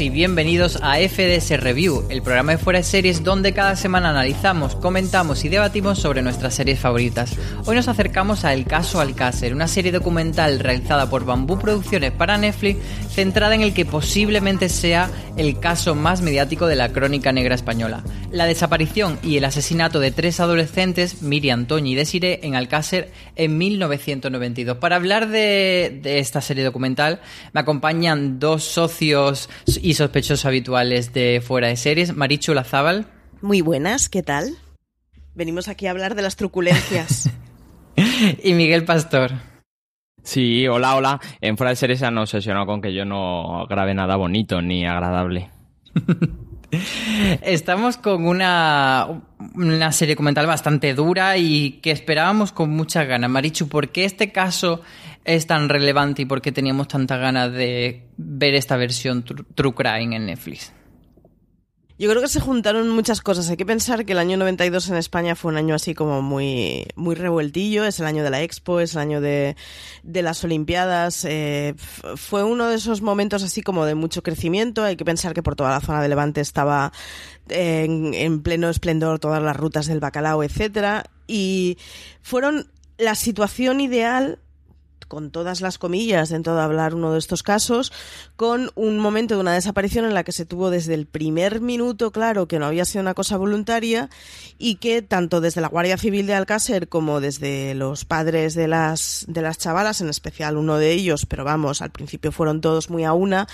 y bienvenidos a FDS Review, el programa de fuera de series donde cada semana analizamos, comentamos y debatimos sobre nuestras series favoritas. Hoy nos acercamos a El caso Alcácer, una serie documental realizada por Bambú Producciones para Netflix, centrada en el que posiblemente sea el caso más mediático de la crónica negra española. La desaparición y el asesinato de tres adolescentes, Miriam, Toñi y Desiree, en Alcácer en 1992. Para hablar de, de esta serie documental me acompañan dos socios y sospechosos habituales de Fuera de Series, Marichu Lazábal. Muy buenas, ¿qué tal? Venimos aquí a hablar de las truculencias. y Miguel Pastor. Sí, hola, hola. En Fuera de Series se han obsesionado con que yo no grabe nada bonito ni agradable. Estamos con una, una serie documental bastante dura y que esperábamos con muchas ganas. Marichu, ¿por qué este caso es tan relevante y por qué teníamos tantas ganas de ver esta versión True Crime en Netflix? Yo creo que se juntaron muchas cosas. Hay que pensar que el año 92 en España fue un año así como muy, muy revueltillo. Es el año de la Expo, es el año de, las Olimpiadas. Eh, fue uno de esos momentos así como de mucho crecimiento. Hay que pensar que por toda la zona de Levante estaba en, en pleno esplendor todas las rutas del bacalao, etcétera. Y fueron la situación ideal con todas las comillas dentro de hablar uno de estos casos, con un momento de una desaparición en la que se tuvo desde el primer minuto claro que no había sido una cosa voluntaria y que tanto desde la Guardia Civil de Alcácer como desde los padres de las, de las chavalas, en especial uno de ellos, pero vamos, al principio fueron todos muy a una,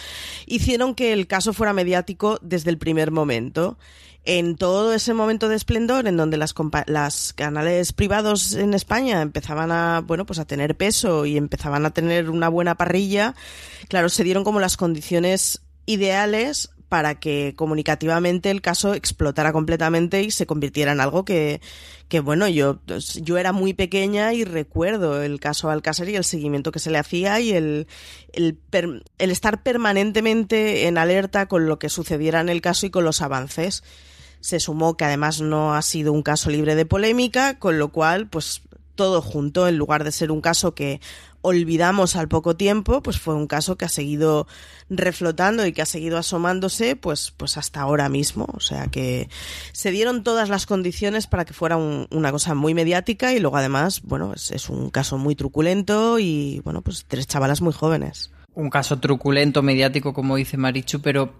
hicieron que el caso fuera mediático desde el primer momento en todo ese momento de esplendor en donde las, las canales privados en España empezaban a, bueno, pues a tener peso y empezaban a tener una buena parrilla, claro, se dieron como las condiciones ideales para que comunicativamente el caso explotara completamente y se convirtiera en algo que, que bueno, yo, yo era muy pequeña y recuerdo el caso Alcácer y el seguimiento que se le hacía y el estar permanentemente en alerta con lo que sucediera en el caso y con los avances se sumó que además no ha sido un caso libre de polémica, con lo cual, pues todo junto, en lugar de ser un caso que olvidamos al poco tiempo, pues fue un caso que ha seguido reflotando y que ha seguido asomándose, pues, pues hasta ahora mismo. O sea que se dieron todas las condiciones para que fuera un, una cosa muy mediática y luego además, bueno, es, es un caso muy truculento y bueno, pues tres chavalas muy jóvenes. Un caso truculento, mediático, como dice Marichu, pero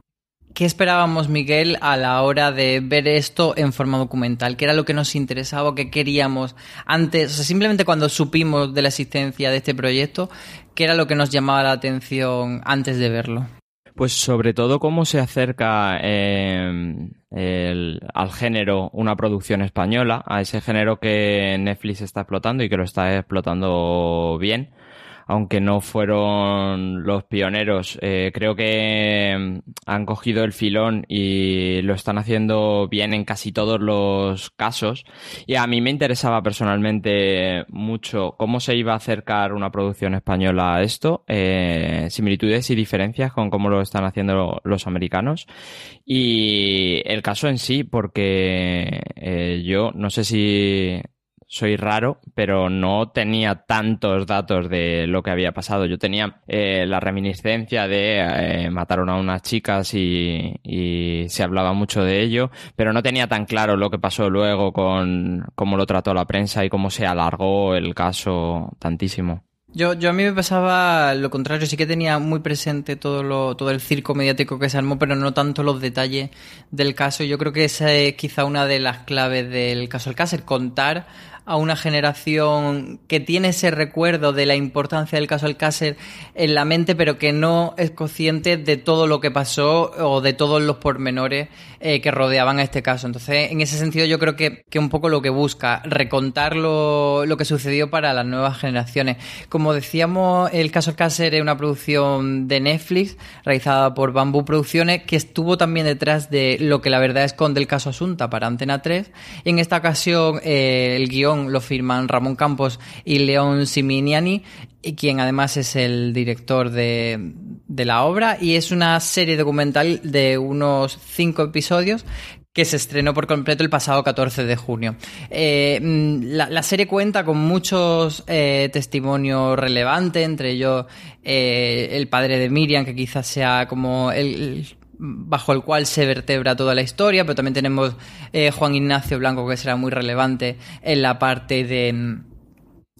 ¿Qué esperábamos, Miguel, a la hora de ver esto en forma documental? ¿Qué era lo que nos interesaba qué queríamos antes? O sea, simplemente cuando supimos de la existencia de este proyecto, ¿qué era lo que nos llamaba la atención antes de verlo? Pues sobre todo cómo se acerca el, al género una producción española, a ese género que Netflix está explotando y que lo está explotando bien aunque no fueron los pioneros, eh, creo que mm, han cogido el filón y lo están haciendo bien en casi todos los casos. Y a mí me interesaba personalmente mucho cómo se iba a acercar una producción española a esto, eh, similitudes y diferencias con cómo lo están haciendo los americanos. Y el caso en sí, porque eh, yo no sé si soy raro, pero no tenía tantos datos de lo que había pasado. Yo tenía eh, la reminiscencia de eh, mataron a unas chicas y, y, se hablaba mucho de ello, pero no tenía tan claro lo que pasó luego con cómo lo trató la prensa y cómo se alargó el caso tantísimo. Yo, yo a mí me pasaba lo contrario, sí que tenía muy presente todo, lo, todo el circo mediático que se armó, pero no tanto los detalles del caso. Yo creo que esa es quizá una de las claves del caso Alcácer, contar a una generación que tiene ese recuerdo de la importancia del caso Alcácer en la mente, pero que no es consciente de todo lo que pasó o de todos los pormenores eh, que rodeaban a este caso. Entonces, en ese sentido, yo creo que, que un poco lo que busca, recontar lo, lo, que sucedió para las nuevas generaciones. Como decíamos, el caso Alcácer es una producción de Netflix realizada por Bamboo Producciones, que estuvo también detrás de lo que la verdad esconde el caso Asunta para Antena 3. En esta ocasión, eh, el guion lo firman Ramón Campos y León Siminiani, quien además es el director de, de la obra, y es una serie documental de unos cinco episodios que se estrenó por completo el pasado 14 de junio. Eh, mm, la, serie cuenta con muchos eh, testimonios relevantes, entre ellos eh, el padre de Miriam, que quizás sea como el bajo el cual se vertebra toda la historia, pero también tenemos eh, Juan Ignacio Blanco que será muy relevante en la parte de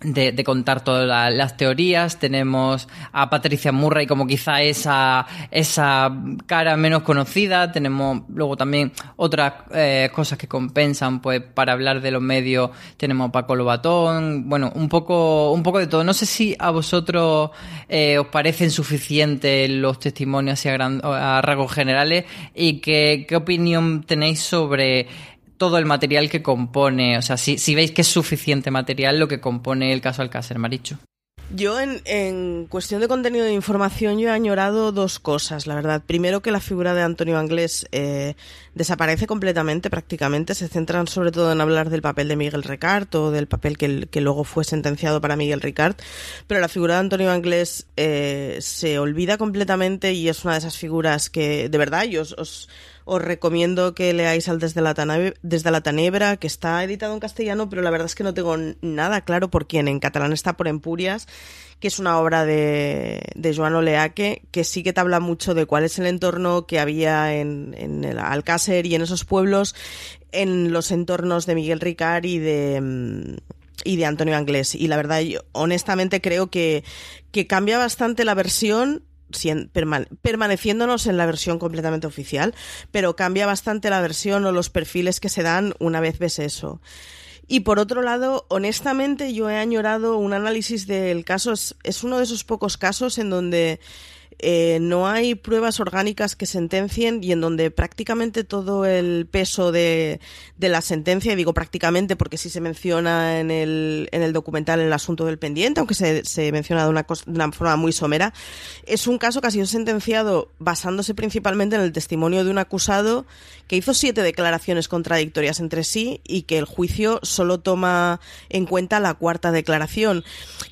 de, de, contar todas la, las teorías. Tenemos a Patricia Murray como quizá esa, esa cara menos conocida. Tenemos luego también otras eh, cosas que compensan, pues para hablar de los medios tenemos a Paco Lobatón. Bueno, un poco, un poco de todo. No sé si a vosotros eh, os parecen suficientes los testimonios a, gran, a rasgos generales y que, qué opinión tenéis sobre todo el material que compone, o sea, si, si veis que es suficiente material lo que compone el caso Alcácer, Maricho. Yo en, en, cuestión de contenido de información yo he añorado dos cosas, la verdad. Primero que la figura de Antonio Anglés eh, desaparece completamente prácticamente, se centran sobre todo en hablar del papel de Miguel Ricard o del papel que, que luego fue sentenciado para Miguel Ricard, pero la figura de Antonio Anglés eh, se olvida completamente y es una de esas figuras que de verdad yo os, os os recomiendo que leáis al Desde la, Tanebra, Desde la Tanebra, que está editado en castellano, pero la verdad es que no tengo nada claro por quién. En catalán está por Empurias, que es una obra de, de Joan Oleaque, que sí que te habla mucho de cuál es el entorno que había en, en el Alcácer y en esos pueblos, en los entornos de Miguel Ricard y de y de Antonio Anglés. Y la verdad, yo honestamente creo que, que cambia bastante la versión permaneciéndonos en la versión completamente oficial, pero cambia bastante la versión o los perfiles que se dan una vez ves eso. Y por otro lado, honestamente, yo he añorado un análisis del caso. Es, uno de esos pocos casos en donde eh, no hay pruebas orgánicas que sentencien y en donde prácticamente todo el peso de, de la sentencia, y digo prácticamente porque sí se menciona en el, en el documental el asunto del pendiente, aunque se, se menciona de una, de una forma muy somera, es un caso que ha sido sentenciado basándose principalmente en el testimonio de un acusado que hizo siete declaraciones contradictorias entre sí y que el juicio solo toma en cuenta la cuarta declaración.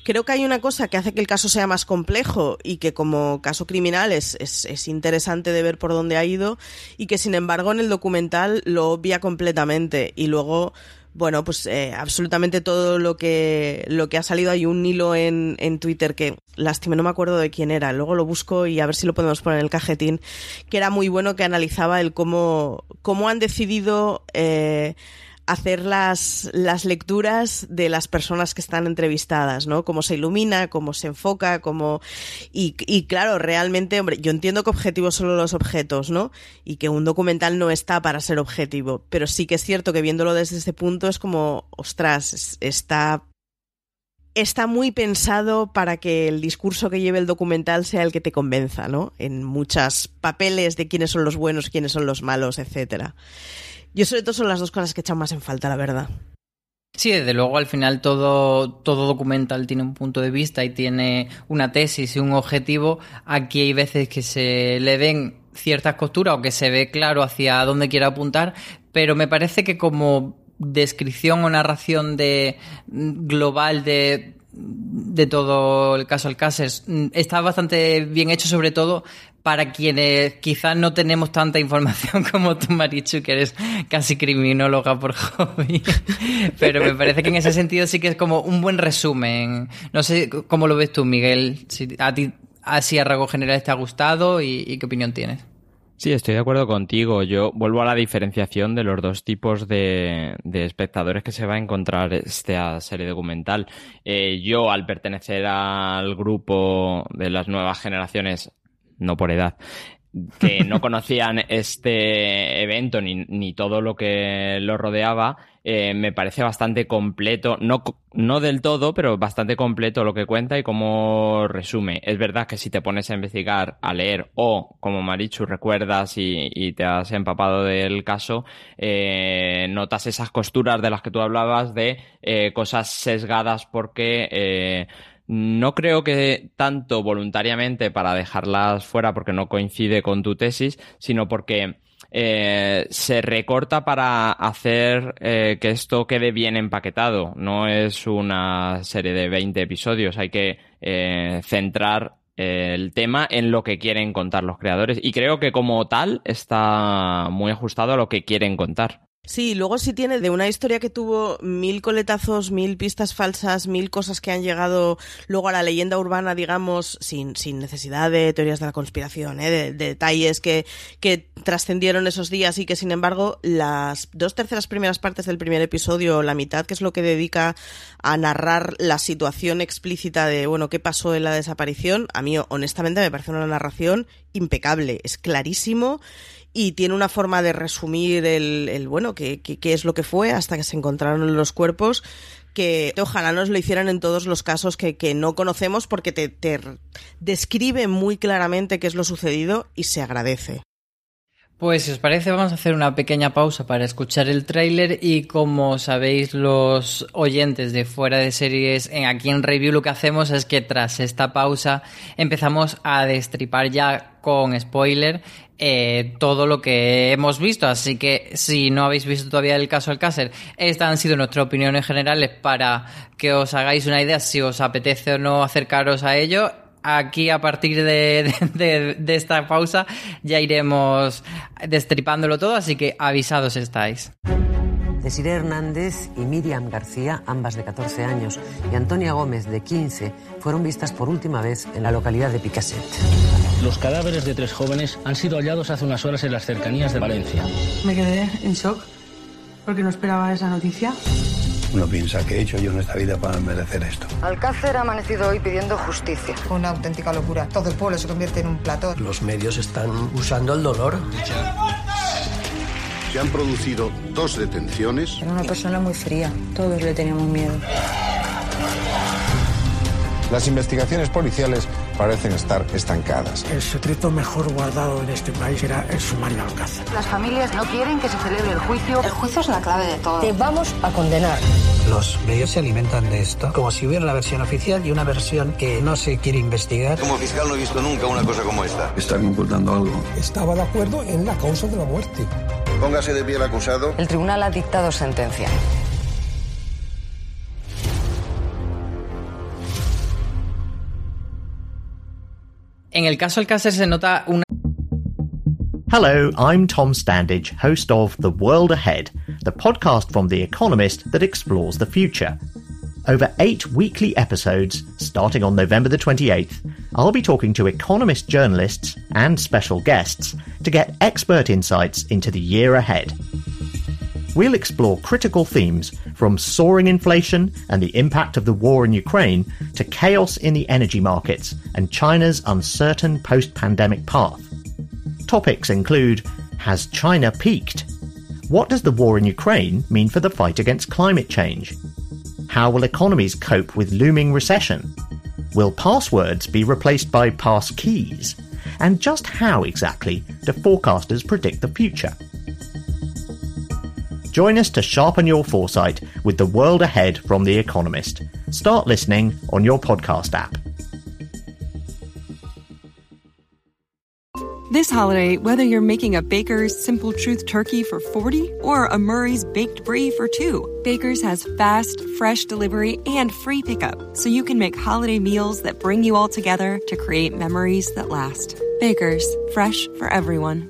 Creo que hay una cosa que hace que el caso sea más complejo y que como caso caso criminal es, es, es, interesante de ver por dónde ha ido y que sin embargo en el documental lo obvia completamente y luego bueno, pues eh, absolutamente todo lo que, lo que ha salido. Hay un hilo en, en Twitter que, lástima, no me acuerdo de quién era. Luego lo busco y a ver si lo podemos poner en el cajetín. Que era muy bueno, que analizaba el cómo, cómo han decidido eh, hacer las, las lecturas de las personas que están entrevistadas, ¿no? Cómo se ilumina, cómo se enfoca, cómo... Y, y claro, realmente, hombre, yo entiendo que objetivos son los objetos, ¿no? Y que un documental no está para ser objetivo, pero sí que es cierto que viéndolo desde este punto es como, ostras, está está muy pensado para que el discurso que lleve el documental sea el que te convenza, ¿no? En muchos papeles de quiénes son los buenos, quiénes son los malos, etcétera. Yo sobre todo son las dos cosas que echan más en falta, la verdad. Sí, desde luego al final todo, todo documental tiene un punto de vista y tiene una tesis y un objetivo. Aquí hay veces que se le ven ciertas costuras o que se ve claro hacia dónde quiere apuntar, pero me parece que como descripción o narración de global de de todo el caso Alcácer mm, está bastante bien hecho, sobre todo para quienes quizás no tenemos tanta información como tú, Marichu, que eres casi criminóloga por hobby. Pero me parece que en ese sentido sí que es como un buen resumen. No sé cómo lo ves tú, Miguel. Si a ti así a rasgos generales te ha gustado y qué opinión tienes. Sí, estoy de acuerdo contigo. Yo vuelvo a la diferenciación de los dos tipos de, espectadores que se va a encontrar esta serie documental. Eh, yo, al pertenecer al grupo de las nuevas generaciones, no por edad, que no conocían este evento ni, ni, todo lo que lo rodeaba, eh, me parece bastante completo, no, no del todo, pero bastante completo lo que cuenta y cómo resume. Es verdad que si te pones a investigar, a leer o, como Marichu, recuerdas y, te has empapado del caso, eh, notas esas costuras de las que tú hablabas de eh, cosas sesgadas porque no creo que tanto voluntariamente para dejarlas fuera porque no coincide con tu tesis, sino porque eh, se recorta para hacer eh, que esto quede bien empaquetado. No es una serie de 20 episodios, hay que eh, centrar el tema en lo que quieren contar los creadores. Y creo que como tal está muy ajustado a lo que quieren contar. Sí, luego sí tiene de una historia que tuvo mil coletazos, mil pistas falsas, mil cosas que han llegado luego a la leyenda urbana, digamos, sin, sin necesidad de teorías de la conspiración, ¿eh? de, detalles que, que trascendieron esos días y que, sin embargo, las dos terceras primeras partes del primer episodio, la mitad, que es lo que dedica a narrar la situación explícita de, bueno, qué pasó en la desaparición, a mí honestamente me parece una narración impecable, es clarísimo y tiene una forma de resumir el, el bueno, qué, qué, es lo que fue hasta que se encontraron los cuerpos que ojalá nos lo hicieran en todos los casos que, que no conocemos porque te, te describe muy claramente qué es lo sucedido y se agradece. Pues si os parece vamos a hacer una pequeña pausa para escuchar el tráiler y como sabéis los oyentes de fuera de series en aquí en review lo que hacemos es que tras esta pausa empezamos a destripar ya con spoiler eh, todo lo que hemos visto. Así que si no habéis visto todavía el caso Alcácer, estas han sido nuestras opiniones generales para que os hagáis una idea si os apetece o no acercaros a ello aquí a partir de, esta pausa ya iremos destripándolo todo, así que avisados estáis. Desiree Hernández y Miriam García, ambas de 14 años, y Antonia Gómez, de 15, fueron vistas por última vez en la localidad de Picaset. Los cadáveres de tres jóvenes han sido hallados hace unas horas en las cercanías de Valencia. Me quedé en shock porque no esperaba esa noticia. Uno piensa que he hecho yo en esta vida para merecer esto. Alcácer ha amanecido hoy pidiendo justicia. Una auténtica locura. Todo el pueblo se convierte en un platón. Los medios están usando el dolor. Se han producido dos detenciones. Era una persona muy fría. Todos le teníamos miedo. Las investigaciones policiales parecen estar estancadas. El secreto mejor guardado en este país era el sumario Alcácer. Las familias no quieren que se celebre el juicio. El juicio es la clave de todo. Te vamos a condenar. Los medios se alimentan de esto como si hubiera una versión oficial y una versión que no se quiere investigar. Como fiscal no he visto nunca una cosa como esta. Están imputando algo. Estaba de acuerdo en la causa de la muerte. Póngase de pie el acusado. El tribunal ha dictado sentencia. En el caso Alcácer se nota una Hello, I'm Tom Standage, host of The World Ahead, the podcast from The Economist that explores the future. Over eight weekly episodes, starting on November the 28th, I'll be talking to Economist journalists and special guests to get expert insights into the year ahead. We'll explore critical themes from soaring inflation and the impact of the war in Ukraine to chaos in the energy markets and China's uncertain post pandemic path. Topics include Has China peaked? What does the war in Ukraine mean for the fight against climate change? How will economies cope with looming recession? Will passwords be replaced by pass keys? And just how exactly do forecasters predict the future? Join us to sharpen your foresight with the world ahead from The Economist. Start listening on your podcast app. This holiday, whether you're making a Baker's Simple Truth turkey for 40 or a Murray's Baked Brie for 2, Baker's has fast, fresh delivery and free pickup, so you can make holiday meals that bring you all together to create memories that last. Baker's, fresh for everyone.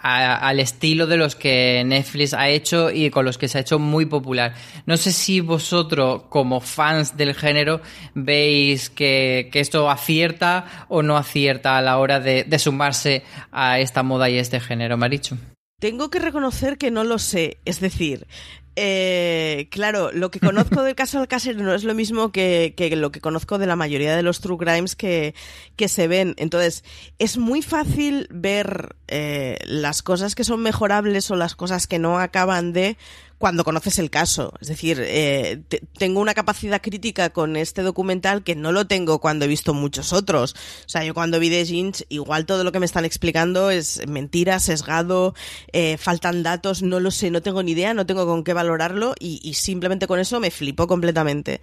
al estilo de los que Netflix ha hecho y con los que se ha hecho muy popular. No sé si vosotros, como fans del género, veis que, que esto acierta o no acierta a la hora de, sumarse a esta moda y este género, Marichu. Tengo que reconocer que no lo sé. Es decir, eh, claro, lo que conozco del caso Alcácer no es lo mismo que, lo que conozco de la mayoría de los true crimes que, se ven. Entonces, es muy fácil ver eh, las cosas que son mejorables o las cosas que no acaban de cuando conoces el caso. Es decir, eh, te- tengo una capacidad crítica con este documental que no lo tengo cuando he visto muchos otros. O sea, yo cuando vi The Jinx, igual todo lo que me están explicando es mentira, sesgado, eh, faltan datos, no lo sé, no tengo ni idea, no tengo con qué valorarlo y, simplemente con eso me flipó completamente.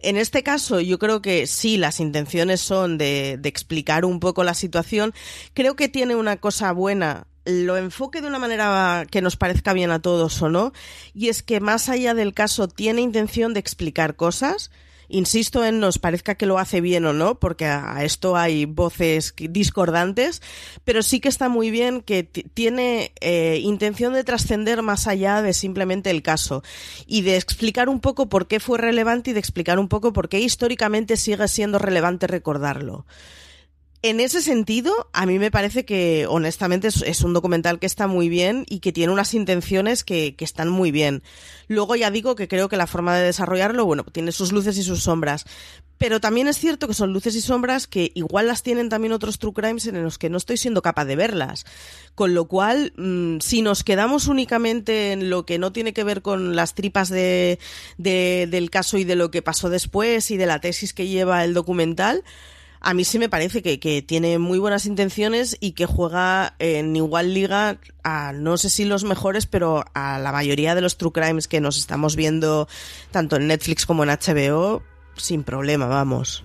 En este caso, yo creo que sí, las intenciones son de, de explicar un poco la situación. Creo que tiene una cosa buena lo enfoque de una manera que nos parezca bien a todos o no, y es que más allá del caso tiene intención de explicar cosas. Insisto en nos parezca que lo hace bien o no, porque a esto hay voces discordantes, pero sí que está muy bien que tiene eh, intención de trascender más allá de simplemente el caso y de explicar un poco por qué fue relevante y de explicar un poco por qué históricamente sigue siendo relevante recordarlo. En ese sentido, a mí me parece que, honestamente, es, un documental que está muy bien y que tiene unas intenciones que, que están muy bien. Luego ya digo que creo que la forma de desarrollarlo, bueno, tiene sus luces y sus sombras. Pero también es cierto que son luces y sombras que igual las tienen también otros true crimes en los que no estoy siendo capaz de verlas. Con lo cual, mm, si nos quedamos únicamente en lo que no tiene que ver con las tripas de, de- del caso y de lo que pasó después y de la tesis que lleva el documental, a mí sí me parece que, que tiene muy buenas intenciones y que juega en igual liga a no sé si los mejores, pero a la mayoría de los true crimes que nos estamos viendo tanto en Netflix como en HBO sin problema, vamos.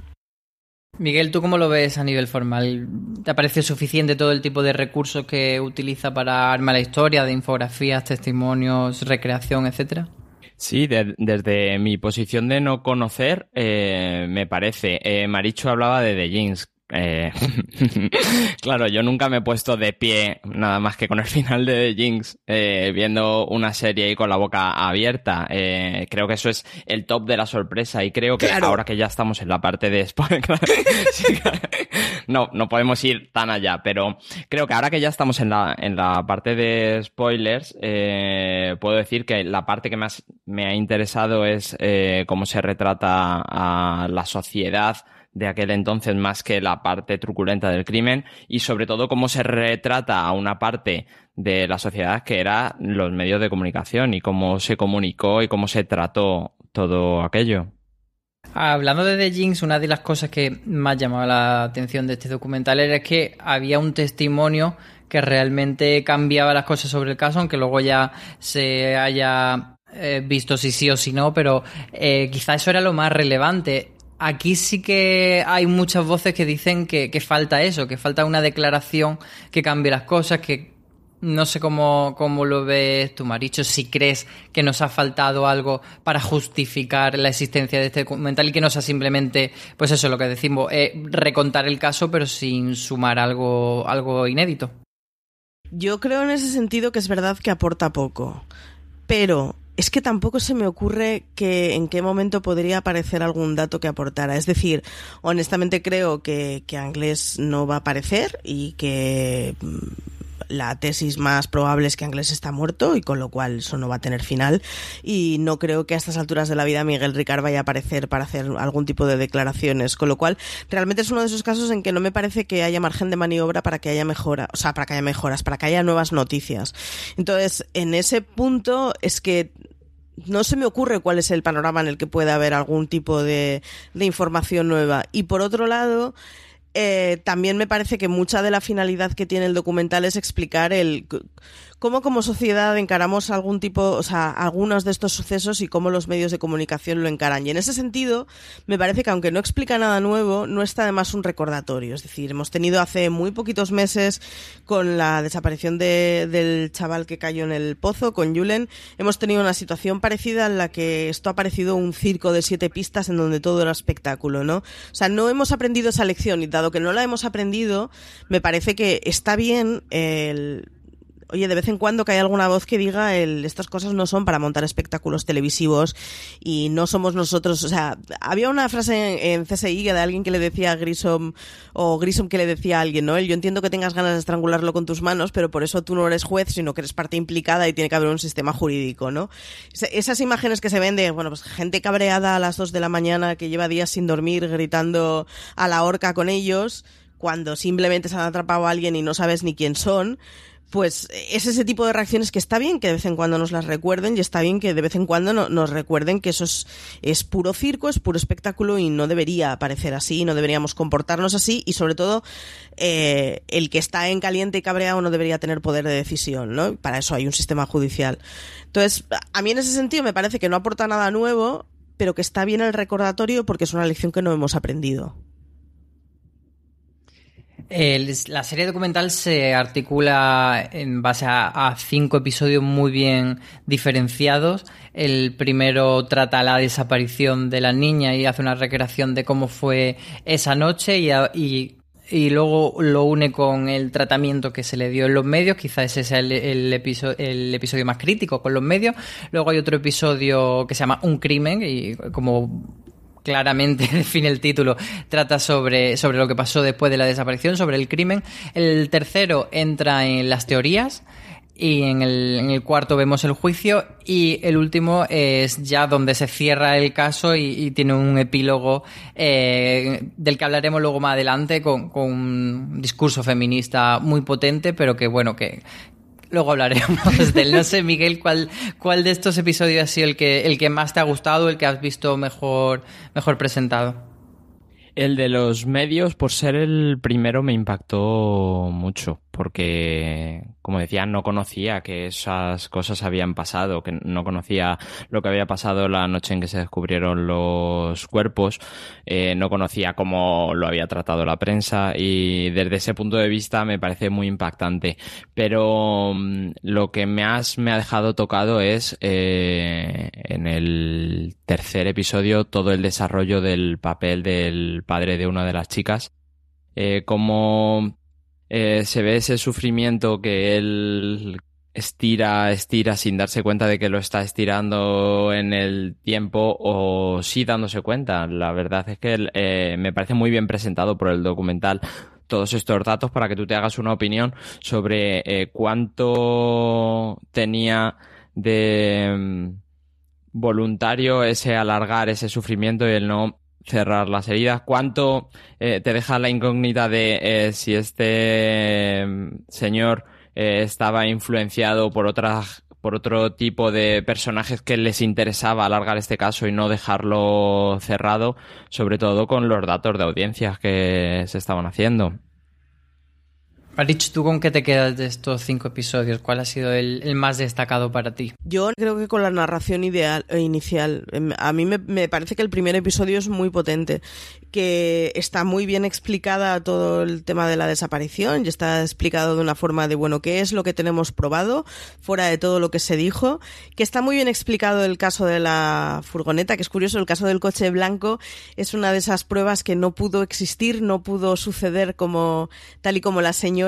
Miguel, ¿tú cómo lo ves a nivel formal? ¿Te parece suficiente todo el tipo de recursos que utiliza para armar la historia, de infografías, testimonios, recreación, etcétera? Sí, de- desde mi posición de no conocer, eh, me parece. Eh, Marichu hablaba de The Jinx. Eh, claro, yo nunca me he puesto de pie nada más que con el final de The Jinx, eh, viendo una serie y con la boca abierta. Eh, creo que eso es el top de la sorpresa y creo que Claro. ahora que ya estamos en la parte de spoiler, no, no podemos ir tan allá, pero creo que ahora que ya estamos en la, en la parte de spoilers, eh, puedo decir que la parte que más me ha interesado es cómo se retrata a la sociedad de aquel entonces más que la parte truculenta del crimen y sobre todo cómo se retrata a una parte de la sociedad que era los medios de comunicación y cómo se comunicó y cómo se trató todo aquello. Hablando de The Jinx, una de las cosas que más llamaba la atención de este documental era que había un testimonio que realmente cambiaba las cosas sobre el caso, aunque luego ya se haya eh, visto si sí o si no, pero eh, quizá eso era lo más relevante. Aquí sí que hay muchas voces que dicen que, falta eso, que falta una declaración que cambie las cosas, que no sé cómo, cómo lo ves tú, Maricho, si crees que nos ha faltado algo para justificar la existencia de este documental y que no sea simplemente, pues eso, lo que decimos, eh, recontar el caso pero sin sumar algo, algo inédito. Yo creo en ese sentido que es verdad que aporta poco, pero es que tampoco se me ocurre que en qué momento podría aparecer algún dato que aportara. Es decir, honestamente creo que, que Anglés no va a aparecer y que mm, la tesis más probable es que Anglés está muerto y con lo cual eso no va a tener final y no creo que a estas alturas de la vida Miguel Ricard vaya a aparecer para hacer algún tipo de declaraciones, con lo cual realmente es uno de esos casos en que no me parece que haya margen de maniobra para que haya mejora, o sea, para que haya mejoras, para que haya nuevas noticias. Entonces, en ese punto es que no se me ocurre cuál es el panorama en el que pueda haber algún tipo de, de información nueva. Y por otro lado, eh, también me parece que mucha de la finalidad que tiene el documental es explicar el cómo como sociedad encaramos algún tipo, o sea, algunos de estos sucesos y cómo los medios de comunicación lo encaran. Y en ese sentido, me parece que aunque no explica nada nuevo, no está además un recordatorio. Es decir, hemos tenido hace muy poquitos meses con la desaparición de, del chaval que cayó en el pozo, con Julen, hemos tenido una situación parecida en la que esto ha parecido un circo de siete pistas en donde todo era espectáculo, ¿no? O sea, no hemos aprendido esa lección y dado que no la hemos aprendido, me parece que está bien el oye, de vez en cuando que hay alguna voz que diga el, estas cosas no son para montar espectáculos televisivos y no somos nosotros, o sea, había una frase en, CSI de alguien que le decía a Grissom o Grissom que le decía a alguien, ¿no? El, yo entiendo que tengas ganas de estrangularlo con tus manos, pero por eso tú no eres juez, sino que eres parte implicada y tiene que haber un sistema jurídico, ¿no? Esas imágenes que se ven de, bueno, pues gente cabreada a las dos de la mañana que lleva días sin dormir gritando a la horca con ellos, cuando simplemente se han atrapado a alguien y no sabes ni quién son, pues es ese tipo de reacciones que está bien que de vez en cuando nos las recuerden y está bien que de vez en cuando nos recuerden que eso es, puro circo, es puro espectáculo y no debería parecer así, no deberíamos comportarnos así y sobre todo eh, el que está en caliente y cabreado no debería tener poder de decisión, ¿no? Para eso hay un sistema judicial. Entonces, a mí en ese sentido me parece que no aporta nada nuevo, pero que está bien el recordatorio porque es una lección que no hemos aprendido la serie documental se articula en base a, cinco episodios muy bien diferenciados. El primero trata la desaparición de la niña y hace una recreación de cómo fue esa noche y, luego lo une con el tratamiento que se le dio en los medios. Quizás ese sea el, el, episodio, el episodio más crítico con los medios. Luego hay otro episodio que se llama Un crimen y como claramente define el título, trata sobre, sobre lo que pasó después de la desaparición, sobre el crimen. El tercero entra en las teorías y en el, cuarto vemos el juicio y el último es ya donde se cierra el caso y, tiene un epílogo eh, del que hablaremos luego más adelante con, con un discurso feminista muy potente pero que bueno que, Luego hablaremos de él. No sé, Miguel, ¿cuál, cuál de estos episodios ha sido el que, el que más te ha gustado, el que has visto mejor, mejor presentado? El de los medios, por ser el primero, me impactó mucho porque, como decía, no conocía que esas cosas habían pasado, que no conocía lo que había pasado la noche en que se descubrieron los cuerpos, eh, no conocía cómo lo había tratado la prensa y desde ese punto de vista me parece muy impactante. Pero mm, lo que más me ha dejado tocado es eh, en el tercer episodio todo el desarrollo del papel del padre de una de las chicas. Eh, como eh, se ve ese sufrimiento que él estira, estira sin darse cuenta de que lo está estirando en el tiempo o sí dándose cuenta. La verdad es que eh, me parece muy bien presentado por el documental todos estos datos para que tú te hagas una opinión sobre cuánto tenía de mm, voluntario ese alargar ese sufrimiento y el no cerrar las heridas. ¿Cuánto eh, te deja la incógnita de eh, si este mm, señor eh, estaba influenciado por otras por otro tipo de personajes que les interesaba alargar este caso y no dejarlo cerrado, sobre todo con los datos de audiencias que se estaban haciendo. Rich, ¿tú con qué te quedas de estos cinco episodios? ¿Cuál ha sido el, más destacado para ti? Yo creo que con la narración ideal, eh, inicial. Em, a mí me, parece que el primer episodio es muy potente, que está muy bien explicada todo el tema de la desaparición y está explicado de una forma de, bueno, qué es lo que tenemos probado, fuera de todo lo que se dijo, que está muy bien explicado el caso de la furgoneta, que es curioso, el caso del coche blanco es una de esas pruebas que no pudo existir, no pudo suceder como tal y como la señora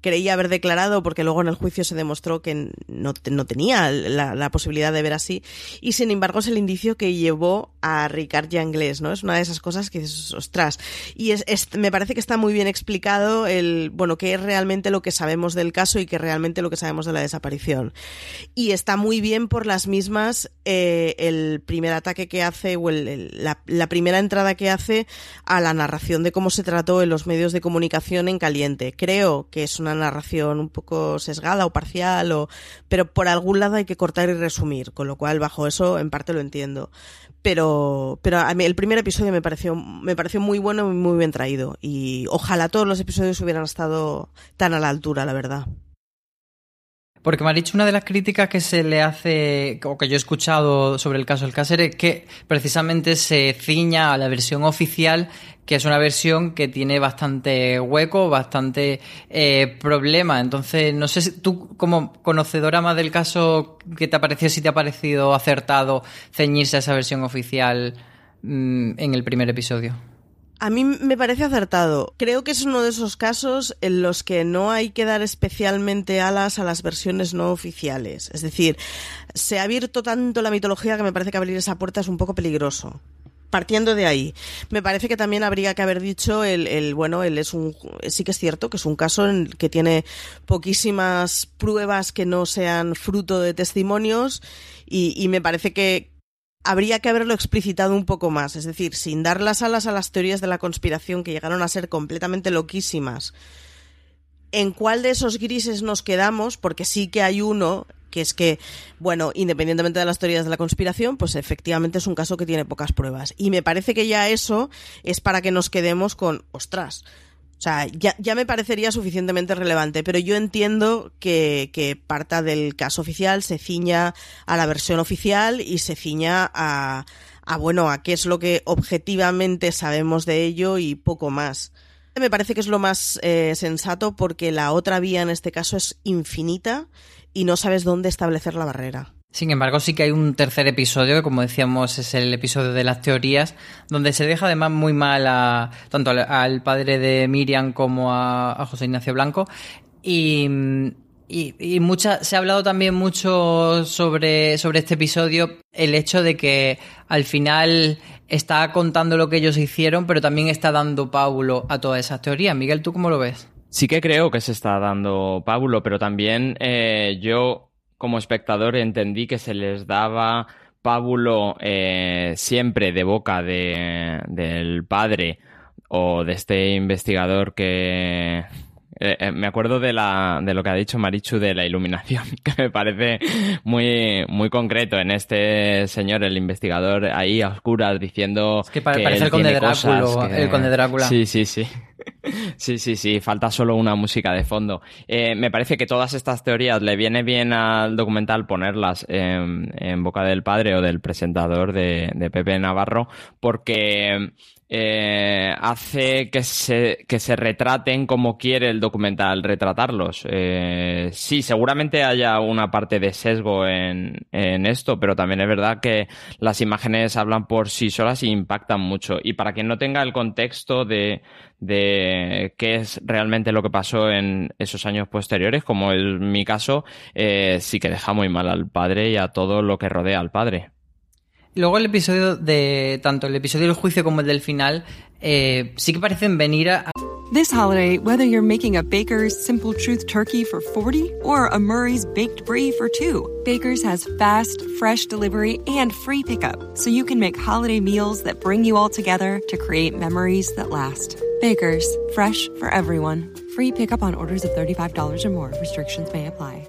creía haber declarado, porque luego en el juicio se demostró que no, tenía la, posibilidad de ver así, y sin embargo es el indicio que llevó a Ricard Yanglés, ¿no? Es una de esas cosas que dices, ostras. Y es, me parece que está muy bien explicado el, bueno, qué es realmente lo que sabemos del caso y qué realmente lo que sabemos de la desaparición. Y está muy bien por las mismas eh, el primer ataque que hace, o la, la primera entrada que hace a la narración de cómo se trató en los medios de comunicación en caliente. Creo que es una narración un poco sesgada o parcial, o, pero por algún lado hay que cortar y resumir, con lo cual bajo eso en parte lo entiendo. pero pero a mí el primer episodio me pareció me pareció muy bueno y muy bien traído y ojalá todos los episodios hubieran estado tan a la altura la verdad porque me ha dicho una de las críticas que se le hace, o que yo he escuchado sobre el caso del Cáceres, es que precisamente se ciña a la versión oficial, que es una versión que tiene bastante hueco, bastante eh, problema. Entonces, no sé si tú, como conocedora más del caso, ¿qué te ha parecido? Si te ha parecido acertado ceñirse a esa versión oficial mm, en el primer episodio. A mí me parece acertado. Creo que es uno de esos casos en los que no hay que dar especialmente alas a las versiones no oficiales. Es decir, se ha abierto tanto la mitología que me parece que abrir esa puerta es un poco peligroso partiendo de ahí, me parece que también habría que haber dicho el, bueno, él es un, sí que es cierto que es un caso en que tiene poquísimas pruebas que no sean fruto de testimonios y, y me parece que, habría que haberlo explicitado un poco más, es decir, sin dar las alas a las teorías de la conspiración que llegaron a ser completamente loquísimas. ¿En cuál de esos grises nos quedamos? Porque sí que hay uno que es que, bueno, independientemente de las teorías de la conspiración, pues efectivamente es un caso que tiene pocas pruebas. Y me parece que ya eso es para que nos quedemos con, ostras, o sea, ya, ya, me parecería suficientemente relevante, pero yo entiendo que, que, parta del caso oficial, se ciña a la versión oficial y se ciña a, bueno, a qué es lo que objetivamente sabemos de ello y poco más. Me parece que es lo más eh, sensato porque la otra vía en este caso es infinita y no sabes dónde establecer la barrera. Sin embargo, sí que hay un tercer episodio, que como decíamos es el episodio de las teorías, donde se deja además muy mal a, tanto al, padre de Miriam como a, José Ignacio Blanco. Y, y, mucha, se ha hablado también mucho sobre, sobre este episodio, el hecho de que al final está contando lo que ellos hicieron, pero también está dando pábulo a todas esas teorías. Miguel, ¿tú cómo lo ves? Sí que creo que se está dando pábulo, pero también eh, yo como espectador entendí que se les daba pábulo eh, siempre de boca de, del padre o de este investigador que... Eh, eh, me acuerdo de, la, de lo que ha dicho Marichu de la iluminación, que me parece muy, muy concreto en este señor, el investigador, ahí a oscuras, diciendo... Es que, parece el conde, Drácula, el conde Drácula. Sí, sí, sí. Sí, sí, sí, falta solo una música de fondo. Eh, me parece que todas estas teorías le viene bien al documental ponerlas en, boca del padre o del presentador de, de Pepe Navarro, porque eh, hace que se, que se retraten como quiere el documental retratarlos. Eh, sí, seguramente haya una parte de sesgo en, en, esto, pero también es verdad que las imágenes hablan por sí solas y impactan mucho. Y para quien no tenga el contexto de, de qué es realmente lo que pasó en esos años posteriores, como es mi caso, eh, sí que deja muy mal al padre y a todo lo que rodea al padre. Luego el episodio de tanto el episodio del juicio como el del final eh, sí que parecen venir a This holiday, whether you're making a Baker's Simple Truth turkey for 40 or a Murray's baked brie for 2, Baker's has fast, fresh delivery and free pickup so you can make holiday meals that bring you all together to create memories that last. Baker's, fresh for everyone. Free pickup on orders of $35 or more. Restrictions may apply.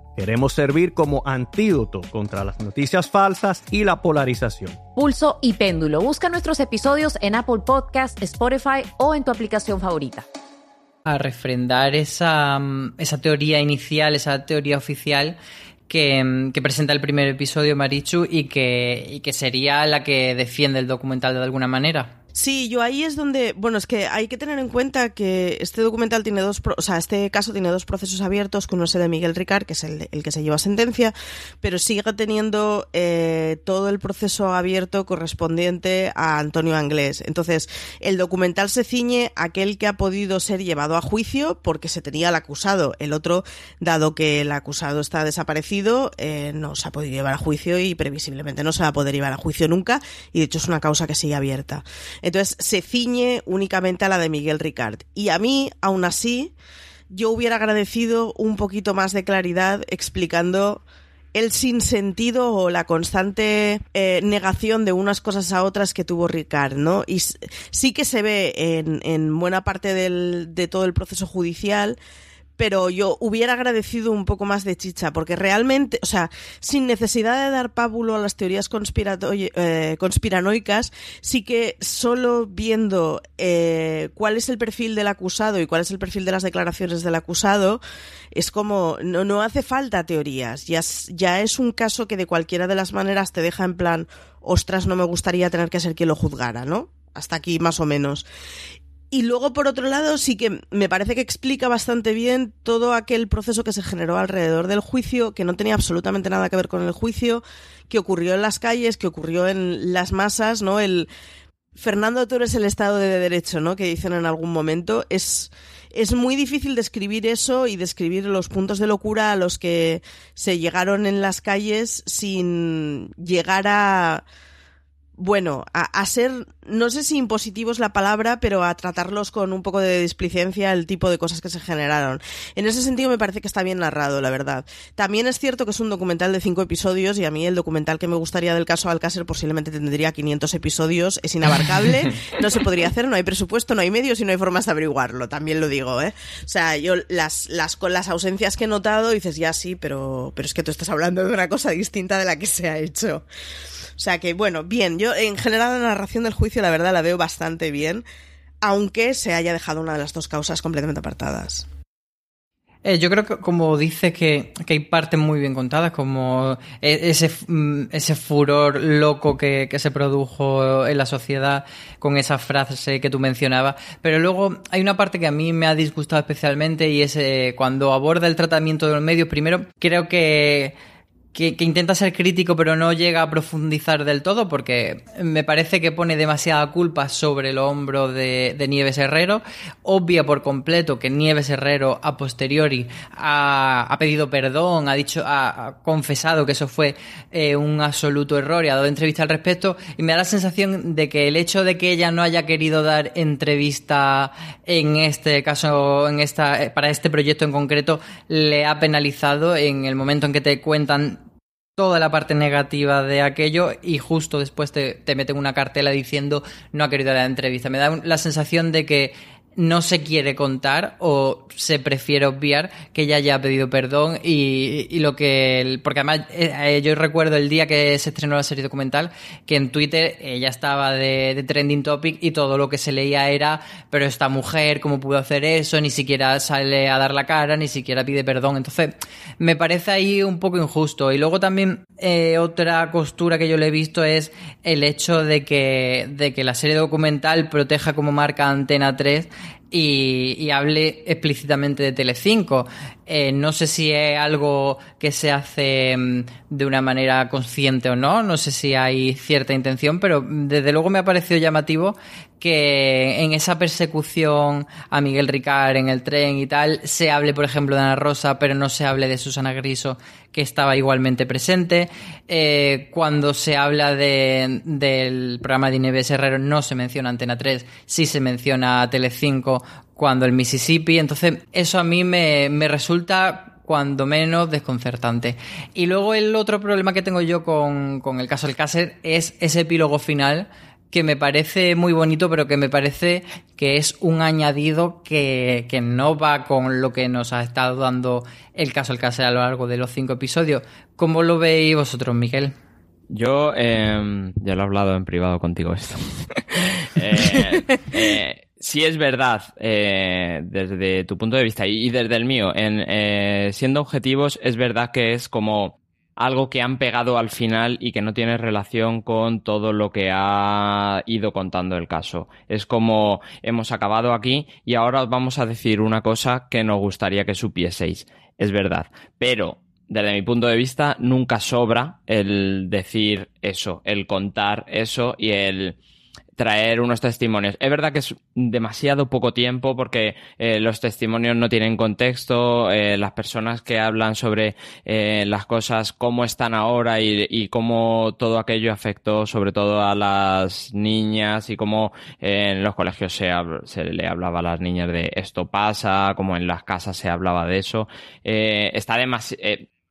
Queremos servir como antídoto contra las noticias falsas y la polarización. Pulso y péndulo. Busca nuestros episodios en Apple Podcast, Spotify o en tu aplicación favorita a refrendar esa, mm, esa teoría inicial, esa teoría oficial que, mm, que, presenta el primer episodio Marichu y que, y que sería la que defiende el documental de alguna manera. Sí, yo ahí es donde, bueno, es que hay que tener en cuenta que este documental tiene dos, o sea, este caso tiene dos procesos abiertos, que uno es el de Miguel Ricard, que es el, el que se lleva sentencia, pero sigue teniendo eh, todo el proceso abierto correspondiente a Antonio Anglés. Entonces, el documental se ciñe a aquel que ha podido ser llevado a juicio porque se tenía al acusado. El otro, dado que el acusado está desaparecido, eh, no se ha podido llevar a juicio y previsiblemente no se va a poder llevar a juicio nunca, y de hecho es una causa que sigue abierta. Entonces se ciñe únicamente a la de Miguel Ricard. Y a mí, aún así, yo hubiera agradecido un poquito más de claridad explicando el sinsentido o la constante eh, negación de unas cosas a otras que tuvo Ricard, ¿no? Y sí que se ve en, en buena parte del, de todo el proceso judicial pero yo hubiera agradecido un poco más de chicha, porque realmente, o sea, sin necesidad de dar pábulo a las teorías eh, conspiranoicas, sí que solo viendo eh, cuál es el perfil del acusado y cuál es el perfil de las declaraciones del acusado, es como, no, no hace falta teorías, ya, ya es un caso que de cualquiera de las maneras te deja en plan, ostras, no me gustaría tener que ser quien lo juzgara, ¿no? hasta aquí más o menos. Y luego, por otro lado, sí que me parece que explica bastante bien todo aquel proceso que se generó alrededor del juicio, que no tenía absolutamente nada que ver con el juicio, que ocurrió en las calles, que ocurrió en las masas, ¿no? El Fernando, tú eres el Estado de Derecho, ¿no? Que dicen en algún momento. Es, es muy difícil describir eso y describir los puntos de locura a los que se llegaron en las calles sin llegar a bueno, a, ser, no sé si impositivo es la palabra, pero a tratarlos con un poco de displicencia el tipo de cosas que se generaron. En ese sentido me parece que está bien narrado, la verdad. También es cierto que es un documental de cinco episodios y a mí el documental que me gustaría del caso Alcácer posiblemente tendría 500 episodios. Es inabarcable, no se podría hacer, no hay presupuesto, no hay medios y no hay formas de averiguarlo, también lo digo, ¿eh? O sea, yo las, las, con las ausencias que he notado dices, ya sí, pero, pero es que tú estás hablando de una cosa distinta de la que se ha hecho. O sea que, bueno, bien, yo en general la narración del juicio la verdad la veo bastante bien, aunque se haya dejado una de las dos causas completamente apartadas. Eh, yo creo que, como dices, que, hay partes muy bien contadas, como e, ese, mm, ese furor loco que, que, se produjo en la sociedad con esa frase que tú mencionabas. Pero luego hay una parte que a mí me ha disgustado especialmente y es eh, cuando aborda el tratamiento de los medios. Primero, creo que que, intenta ser crítico pero no llega a profundizar del todo porque me parece que pone demasiada culpa sobre el hombro de, Nieves Herrero. Obvia por completo que Nieves Herrero a posteriori ha, pedido perdón, ha dicho, ha, confesado que eso fue eh, un absoluto error y ha dado entrevista al respecto. Y me da la sensación de que el hecho de que ella no haya querido dar entrevista en este caso, en esta, para este proyecto en concreto, le ha penalizado en el momento en que te cuentan toda la parte negativa de aquello y justo después te, te meten una cartela diciendo no ha querido la entrevista. Me da la sensación de que no se quiere contar o se prefiere obviar que ella ya ha pedido perdón y, lo que porque además eh, yo recuerdo el día que se estrenó la serie documental que en Twitter ella estaba de, de, trending topic y todo lo que se leía era pero esta mujer cómo pudo hacer eso ni siquiera sale a dar la cara ni siquiera pide perdón entonces me parece ahí un poco injusto. Y luego también eh, otra costura que yo le he visto es el hecho de que de que la serie documental proteja como marca Antena 3 y, hable explícitamente de Telecinco. Eh, no sé si es algo que se hace mm, de una manera consciente o no, no sé si hay cierta intención, pero desde luego me ha parecido llamativo que en esa persecución a Miguel Ricard en el tren y tal, se hable, por ejemplo, de Ana Rosa, pero no se hable de Susana Griso, que estaba igualmente presente. Eh, cuando se habla de, del programa de Inés Herrero, no se menciona Antena 3, sí se menciona Telecinco cuando el Mississippi. Entonces, eso a mí me, me resulta cuando menos desconcertante. Y luego el otro problema que tengo yo con, con el caso Alcácer es ese epílogo final que me parece muy bonito, pero que me parece que es un añadido que, no va con lo que nos ha estado dando el caso Alcácer a lo largo de los cinco episodios. ¿Cómo lo veis vosotros, Miguel? Yo em, ya lo he hablado en privado contigo esto. eh, eh, sí es verdad, eh, desde tu punto de vista y, desde el mío, en, eh, siendo objetivos, es verdad que es como algo que han pegado al final y que no tiene relación con todo lo que ha ido contando el caso. Es como hemos acabado aquí y ahora os vamos a decir una cosa que nos gustaría que supieseis. Es verdad, pero desde mi punto de vista nunca sobra el decir eso, el contar eso y el traer unos testimonios. Es verdad que es demasiado poco tiempo porque eh, los testimonios no tienen contexto, eh, las personas que hablan sobre eh, las cosas, cómo están ahora y, cómo todo aquello afectó sobre todo a las niñas y cómo en los colegios se, se, le hablaba a las niñas de esto pasa, como en las casas se hablaba de eso. está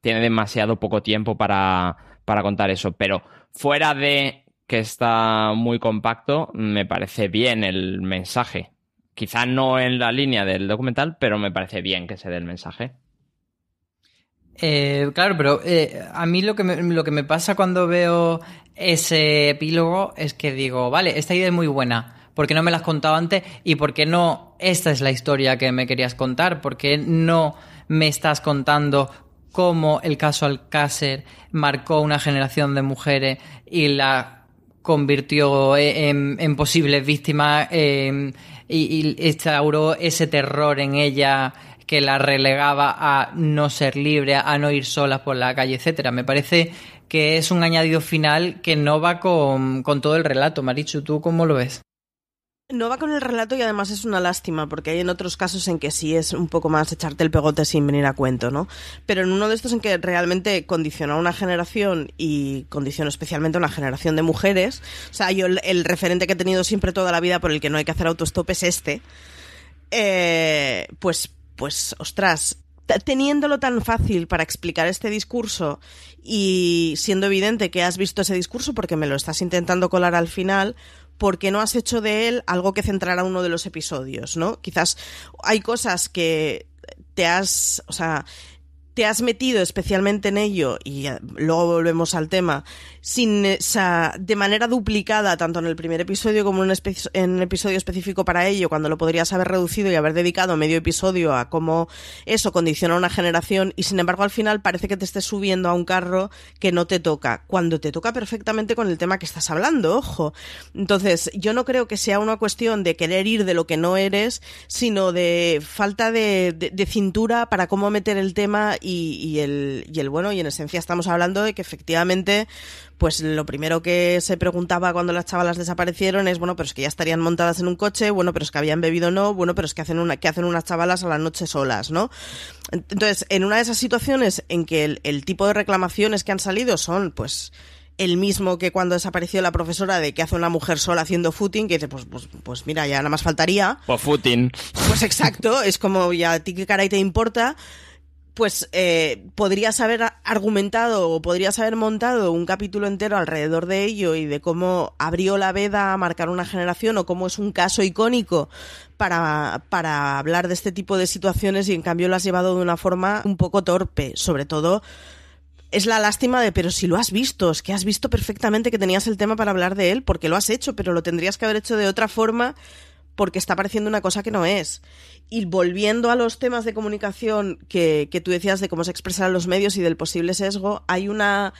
tiene demasiado poco tiempo para, para contar eso, pero fuera de que está muy compacto, me parece bien el mensaje. Quizá no en la línea del documental, pero me parece bien que se dé el mensaje. Eh, claro, pero eh, a mí lo que, me, lo que me pasa cuando veo ese epílogo es que digo, vale, esta idea es muy buena. ¿Por qué no me la has contado antes? ¿Y por qué no esta es la historia que me querías contar? ¿Por qué no me estás contando cómo el caso Alcácer marcó una generación de mujeres y la convirtió en, posibles víctimas y, y, instauró ese terror en ella que la relegaba a no ser libre, a no ir solas por la calle, etcétera. Me parece que es un añadido final que no va con, con todo el relato. Marichu, ¿tú cómo lo ves? No va con el relato y además es una lástima, porque hay en otros casos en que sí es un poco más echarte el pegote sin venir a cuento, ¿no? Pero en uno de estos en que realmente condiciona a una generación y condiciona especialmente a una generación de mujeres, o sea, yo el, referente que he tenido siempre toda la vida por el que no hay que hacer autostop es este, eh, pues, pues, ostras, teniéndolo tan fácil para explicar este discurso y siendo evidente que has visto ese discurso porque me lo estás intentando colar al final, porque no has hecho de él algo que centrara uno de los episodios, ¿no? Quizás hay cosas que te has, o sea, te has metido especialmente en ello, y luego volvemos al tema, sin esa, de manera duplicada, tanto en el primer episodio como en un, episodio específico para ello, cuando lo podrías haber reducido y haber dedicado medio episodio a cómo eso condiciona a una generación, y sin embargo al final parece que te estés subiendo a un carro que no te toca, cuando te toca perfectamente con el tema que estás hablando, ojo. Entonces, yo no creo que sea una cuestión de querer ir de lo que no eres, sino de falta de, cintura para cómo meter el tema el, y el bueno, y en esencia estamos hablando de que efectivamente pues lo primero que se preguntaba cuando las chavalas desaparecieron es, bueno, pero es que ya estarían montadas en un coche, bueno, pero es que habían bebido no, bueno, pero es que hacen una, que hacen unas chavalas a la noche solas, ¿no? Entonces, en una de esas situaciones en que el, el tipo de reclamaciones que han salido son, pues, el mismo que cuando desapareció la profesora de que hace una mujer sola haciendo footing, que dice, pues, pues, pues mira, ya nada más faltaría. Pues footing. Pues exacto, es como, ya a ti qué caray te importa pues eh, podrías haber argumentado o podrías haber montado un capítulo entero alrededor de ello y de cómo abrió la veda a marcar una generación o cómo es un caso icónico para, para hablar de este tipo de situaciones y en cambio lo has llevado de una forma un poco torpe, sobre todo es la lástima de, pero si lo has visto, es que has visto perfectamente que tenías el tema para hablar de él, porque lo has hecho, pero lo tendrías que haber hecho de otra forma porque está pareciendo una cosa que no es. Y volviendo a los temas de comunicación que, que tú decías de cómo se expresan los medios y del posible sesgo, hay una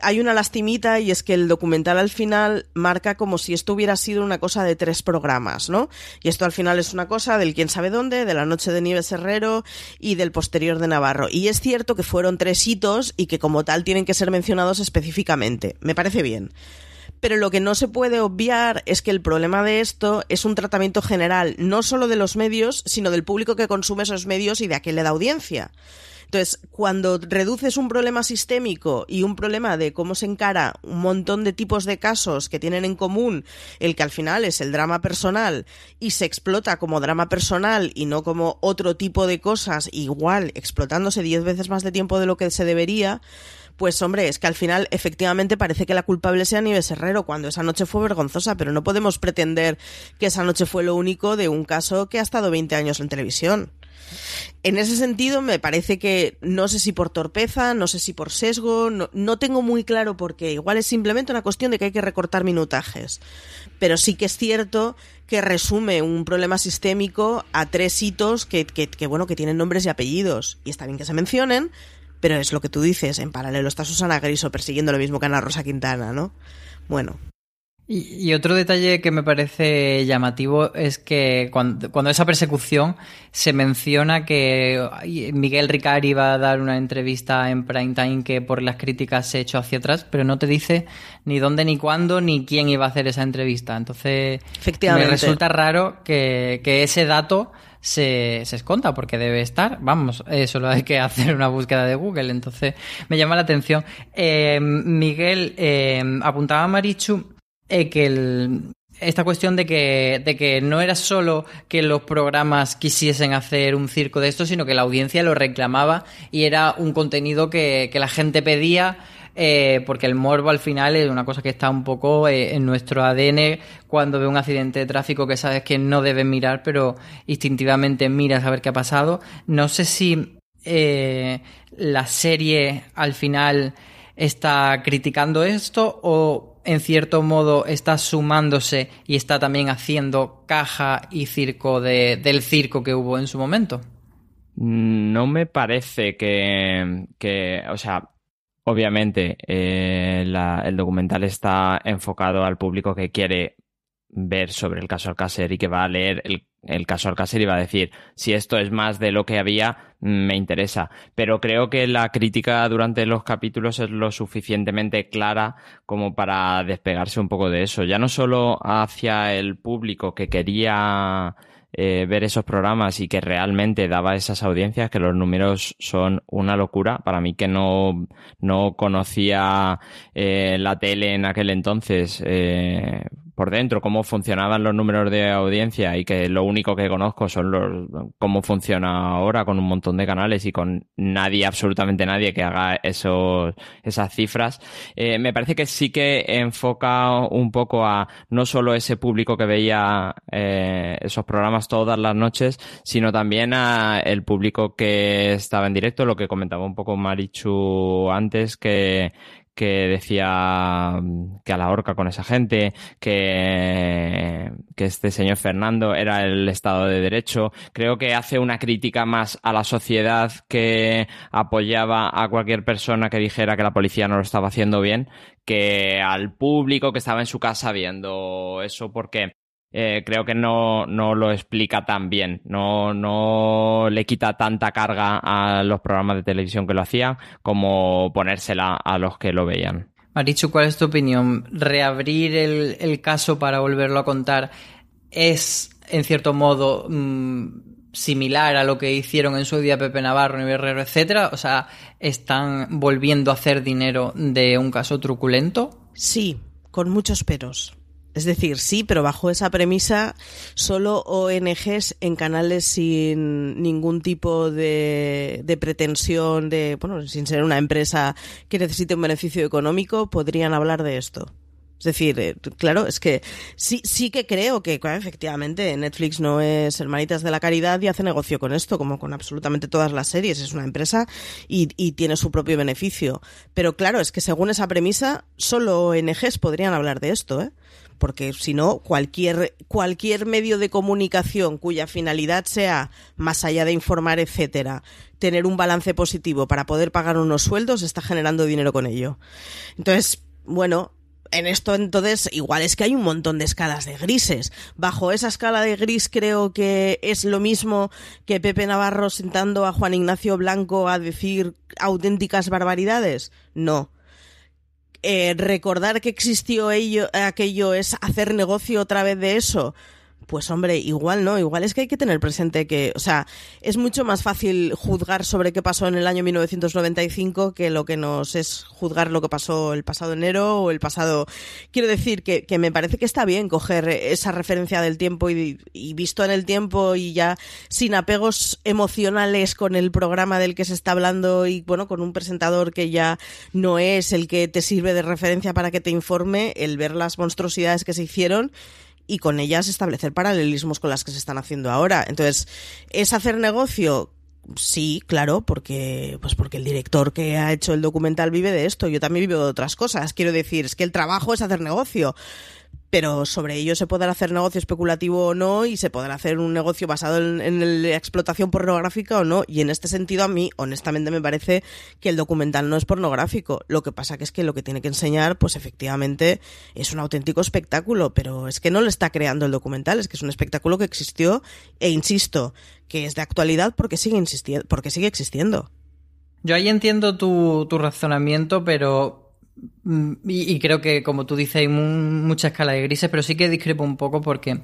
hay una lastimita y es que el documental al final marca como si esto hubiera sido una cosa de tres programas, ¿no? Y esto al final es una cosa del quién sabe dónde, de la noche de Nieves Herrero y del posterior de Navarro. Y es cierto que fueron tres hitos y que como tal tienen que ser mencionados específicamente. Me parece bien. Pero lo que no se puede obviar es que el problema de esto es un tratamiento general, no solo de los medios, sino del público que consume esos medios y de a quien le da audiencia. Entonces, cuando reduces un problema sistémico y un problema de cómo se encara un montón de tipos de casos que tienen en común el que al final es el drama personal y se explota como drama personal y no como otro tipo de cosas, igual explotándose diez veces más de tiempo de lo que se debería, pues hombre, es que al final efectivamente parece que la culpable sea Nieves Herrero, cuando esa noche fue vergonzosa, pero no podemos pretender que esa noche fue lo único de un caso que ha estado 20 años en televisión. En ese sentido, me parece que no sé si por torpeza, no sé si por sesgo, no, no, tengo muy claro por qué. Igual es simplemente una cuestión de que hay que recortar minutajes. Pero sí que es cierto que resume un problema sistémico a tres hitos que, que, que bueno, que tienen nombres y apellidos. Y está bien que se mencionen, pero es lo que tú dices, en paralelo está Susana Griso persiguiendo lo mismo que Ana Rosa Quintana, ¿no? Bueno. Y, otro detalle que me parece llamativo es que cuando, esa persecución se menciona que Miguel Ricari iba a dar una entrevista en Prime Time que por las críticas se echó hacia atrás, pero no te dice ni dónde, ni cuándo, ni quién iba a hacer esa entrevista. Entonces, me resulta raro que, ese dato se, se, esconda porque debe estar. Vamos, solo hay que hacer una búsqueda de Google. Entonces, me llama la atención. Eh, Miguel, eh, apuntaba Marichu eh, que esta cuestión de que, de que no era solo que los programas quisiesen hacer un circo de esto, sino que la audiencia lo reclamaba y era un contenido que, la gente pedía. Eh, porque el morbo al final es una cosa que está un poco eh, en nuestro ADN cuando ve un accidente de tráfico que sabes que no debes mirar, pero instintivamente miras a ver qué ha pasado. No sé si la serie al final está criticando esto o en cierto modo está sumándose y está también haciendo caja y circo de, del circo que hubo en su momento? No me parece que, o sea, obviamente eh, el documental está enfocado al público que quiere ver sobre el caso Alcácer y que va a leer el, el, caso Alcácer y va a decir si esto es más de lo que había, me interesa. Pero creo que la crítica durante los capítulos es lo suficientemente clara como para despegarse un poco de eso. Ya no solo hacia el público que quería eh, ver esos programas y que realmente daba esas audiencias, que los números son una locura. Para mí que no, no conocía eh, la tele en aquel entonces, eh, por dentro, cómo funcionaban los números de audiencia y que lo único que conozco son los cómo funciona ahora con un montón de canales y con nadie, absolutamente nadie que haga esos, esas cifras, eh, me parece que sí que enfoca un poco a no solo ese público que veía eh, esos programas todas las noches, sino también a el público que estaba en directo, lo que comentaba un poco Marichu antes, que, que decía mm, que a la horca con esa gente, que, que este señor Fernando era el Estado de Derecho. Creo que hace una crítica más a la sociedad que apoyaba a cualquier persona que dijera que la policía no lo estaba haciendo bien, que al público que estaba en su casa viendo eso, porque eh, creo que no, no, lo explica tan bien, no, no le quita tanta carga a los programas de televisión que lo hacían como ponérsela a los que lo veían. Marichu, ¿cuál es tu opinión? ¿Reabrir el, caso para volverlo a contar es, en cierto modo, mm, similar a lo que hicieron en su día Pepe Navarro, y Herrero, etcétera? O sea, ¿están volviendo a hacer dinero de un caso truculento? Sí, con muchos peros. Es decir, sí, pero bajo esa premisa, solo ONGs en canales sin ningún tipo de, pretensión de, bueno, sin ser una empresa que necesite un beneficio económico, podrían hablar de esto. Es decir, eh, claro, es que sí, sí que creo que efectivamente Netflix no es hermanitas de la caridad y hace negocio con esto, como con absolutamente todas las series. Es una empresa y, y tiene su propio beneficio. Pero claro, es que según esa premisa, solo ONGs podrían hablar de esto, ¿eh? Porque si no, cualquier, cualquier medio de comunicación cuya finalidad sea, más allá de informar, etcétera, tener un balance positivo para poder pagar unos sueldos, está generando dinero con ello. Entonces, bueno, en esto entonces igual es que hay un montón de escalas de grises. Bajo esa escala de gris creo que es lo mismo que Pepe Navarro sentando a Juan Ignacio Blanco a decir auténticas barbaridades. No. Eh, recordar que existió ello, aquello es hacer negocio otra vez de eso. Pues hombre, igual no, igual es que hay que tener presente que, o sea, es mucho más fácil juzgar sobre qué pasó en el año 1995 que lo que nos es juzgar lo que pasó el pasado enero o el pasado... Quiero decir que, que me parece que está bien coger esa referencia del tiempo y, y, visto en el tiempo y ya sin apegos emocionales con el programa del que se está hablando y bueno, con un presentador que ya no es el que te sirve de referencia para que te informe, el ver las monstruosidades que se hicieron y con ellas establecer paralelismos con las que se están haciendo ahora. Entonces, es hacer negocio Sí, claro, porque pues porque el director que ha hecho el documental vive de esto. Yo también vivo de otras cosas. Quiero decir, es que el trabajo es hacer negocio pero sobre ello se podrá hacer negocio especulativo o no y se podrá hacer un negocio basado en, la explotación pornográfica o no. Y en este sentido a mí, honestamente, me parece que el documental no es pornográfico. Lo que pasa que es que lo que tiene que enseñar, pues efectivamente, es un auténtico espectáculo, pero es que no lo está creando el documental, es que es un espectáculo que existió e insisto, que es de actualidad porque sigue, porque sigue existiendo. Yo ahí entiendo tu, tu razonamiento, pero Mm, y, creo que, como tú dices, hay mucha escala de grises, pero sí que discrepo un poco porque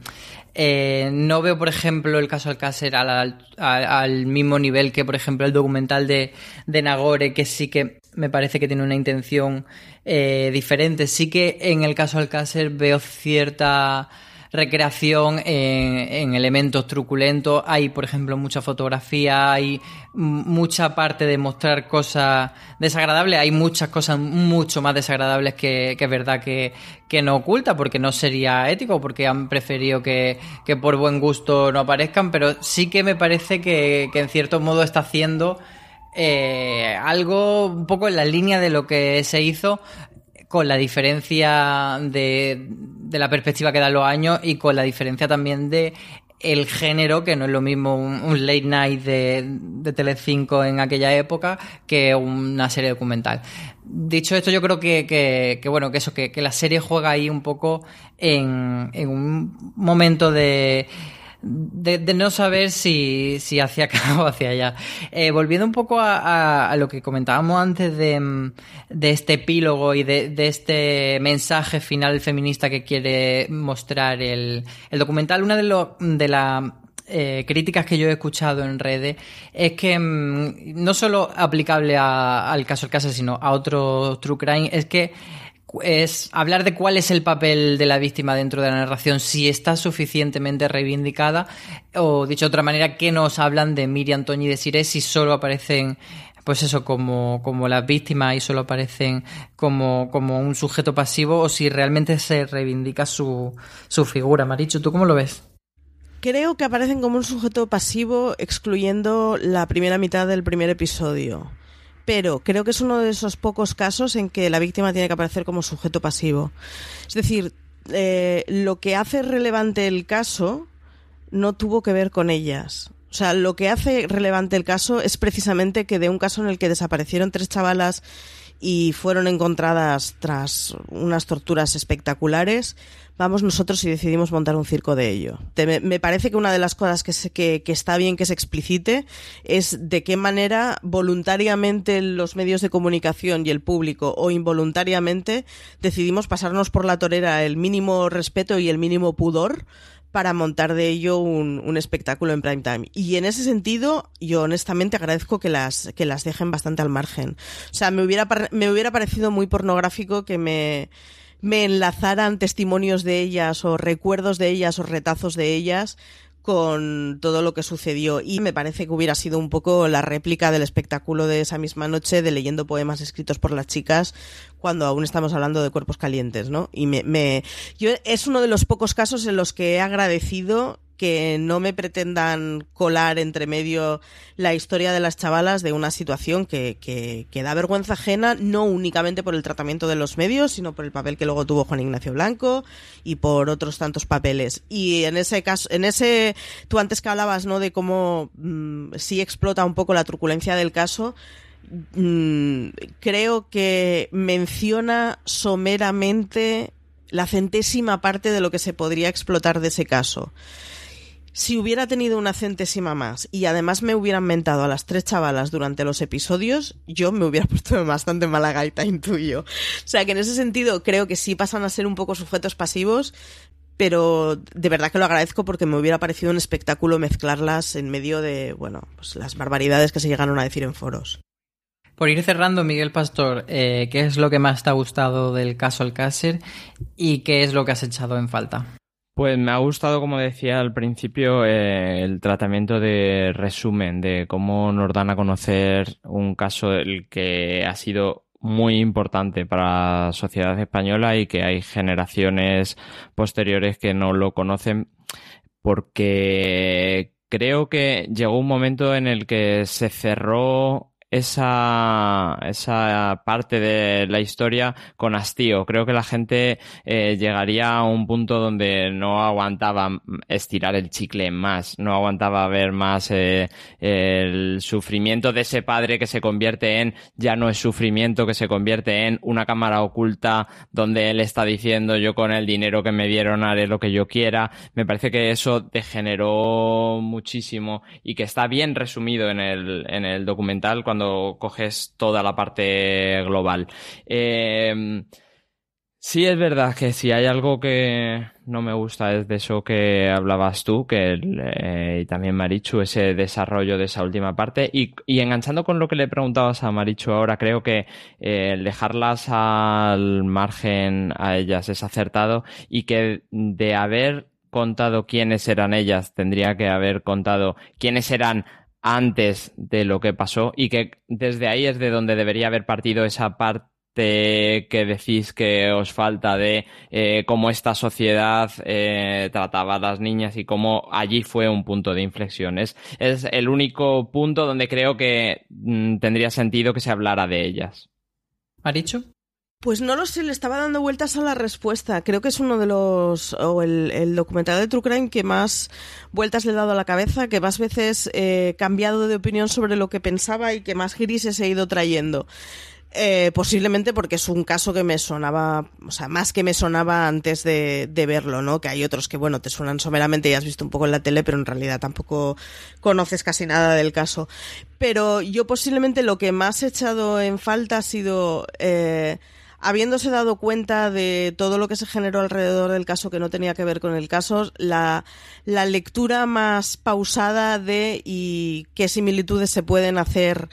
eh, no veo, por ejemplo, el caso Alcácer al, al, mismo nivel que, por ejemplo, el documental de, de Nagore, que sí que me parece que tiene una intención eh, diferente. Sí que en el caso Alcácer veo cierta recreación en, elementos truculentos. Hay, por ejemplo, mucha fotografía, hay mucha parte de mostrar cosas desagradables. Hay muchas cosas mucho más desagradables que, es verdad que, no oculta, porque no sería ético, porque han preferido que, por buen gusto no aparezcan, pero sí que me parece que, en cierto modo está haciendo. Eh, algo un poco en la línea de lo que se hizo con la diferencia de, la perspectiva que dan los años y con la diferencia también de el género, que no es lo mismo un, late night de, de Telecinco en aquella época que una serie documental. Dicho esto, yo creo que, bueno, que eso, que, la serie juega ahí un poco en un momento de de, no saber si, si hacia acá o hacia allá. Eh, volviendo un poco a, lo que comentábamos antes de, este epílogo y de, este mensaje final feminista que quiere mostrar el, documental, una de, de las eh, críticas que yo he escuchado en redes es que mm, no solo aplicable al caso del caso, sino a otro true crime, es que es hablar de cuál es el papel de la víctima dentro de la narración, si está suficientemente reivindicada, o dicho de otra manera, que nos hablan de Miriam, Toñi y de Siré si solo aparecen pues eso, como, como las víctimas y solo aparecen como, como un sujeto pasivo o si realmente se reivindica su, su figura. Maricho, ¿tú cómo lo ves? Creo que aparecen como un sujeto pasivo excluyendo la primera mitad del primer episodio pero creo que es uno de esos pocos casos en que la víctima tiene que aparecer como sujeto pasivo. Es decir, eh, lo que hace relevante el caso no tuvo que ver con ellas. O sea, lo que hace relevante el caso es precisamente que de un caso en el que desaparecieron tres chavalas y fueron encontradas tras unas torturas espectaculares, vamos nosotros y decidimos montar un circo de ello. me parece que una de las cosas que, que, está bien que se explicite es de qué manera voluntariamente los medios de comunicación y el público o involuntariamente decidimos pasarnos por la torera el mínimo respeto y el mínimo pudor para montar de ello un, espectáculo en prime time. Y en ese sentido, yo honestamente agradezco que las, que las dejen bastante al margen. O sea, me hubiera, me hubiera parecido muy pornográfico que me, me enlazaran testimonios de ellas o recuerdos de ellas o retazos de ellas con todo lo que sucedió y me parece que hubiera sido un poco la réplica del espectáculo de esa misma noche de leyendo poemas escritos por las chicas cuando aún estamos hablando de cuerpos calientes, ¿no? Y me, me yo es uno de los pocos casos en los que he agradecido que no me pretendan colar entre medio la historia de las chavalas de una situación que, que, da vergüenza ajena, no únicamente por el tratamiento de los medios, sino por el papel que luego tuvo Juan Ignacio Blanco y por otros tantos papeles. Y en ese caso, en ese, tú antes que hablabas, ¿no? De cómo mm, sí explota un poco la truculencia del caso, mm, creo que menciona someramente la centésima parte de lo que se podría explotar de ese caso si hubiera tenido una centésima más y además me hubieran mentado a las tres chavalas durante los episodios, yo me hubiera puesto bastante mala gaita, intuyo. O sea que en ese sentido creo que sí pasan a ser un poco sujetos pasivos, pero de verdad que lo agradezco porque me hubiera parecido un espectáculo mezclarlas en medio de, bueno, pues las barbaridades que se llegaron a decir en foros. Por ir cerrando, Miguel Pastor, eh, ¿qué es lo que más te ha gustado del caso Alcácer y qué es lo que has echado en falta? Pues me ha gustado, como decía al principio, eh, el tratamiento de resumen, de cómo nos dan a conocer un caso el que ha sido muy importante para la sociedad española y que hay generaciones posteriores que no lo conocen porque creo que llegó un momento en el que se cerró esa, esa parte de la historia con hastío. Creo que la gente eh, llegaría a un punto donde no aguantaba estirar el chicle más, no aguantaba ver más eh, el sufrimiento de ese padre que se convierte en ya no es sufrimiento, que se convierte en una cámara oculta donde él está diciendo yo con el dinero que me dieron haré lo que yo quiera. Me parece que eso degeneró muchísimo y que está bien resumido en el, en el documental cuando coges toda la parte global. Eh, sí es verdad que si hay algo que no me gusta es de eso que hablabas tú, que eh, y también Marichu, ese desarrollo de esa última parte. Y, enganchando con lo que le preguntabas a Marichu ahora, creo que eh, dejarlas al margen a ellas es acertado y que de haber contado quiénes eran ellas, tendría que haber contado quiénes eran antes de lo que pasó y que desde ahí es de donde debería haber partido esa parte que decís que os falta de eh, cómo esta sociedad eh, trataba a las niñas y cómo allí fue un punto de inflexión. Es, el único punto donde creo que mm, tendría sentido que se hablara de ellas. ¿Ha dicho? Pues no lo sé, le estaba dando vueltas a la respuesta. Creo que es uno de los, o el, documental de True Crime que más vueltas le he dado a la cabeza, que más veces he cambiado de opinión sobre lo que pensaba y que más grises he ido trayendo. Eh, posiblemente porque es un caso que me sonaba, o sea, más que me sonaba antes de, de, verlo, ¿no? Que hay otros que, bueno, te suenan someramente y has visto un poco en la tele, pero en realidad tampoco conoces casi nada del caso. Pero yo posiblemente lo que más he echado en falta ha sido eh, habiéndose dado cuenta de todo lo que se generó alrededor del caso que no tenía que ver con el caso, la, lectura más pausada de y qué similitudes se pueden hacer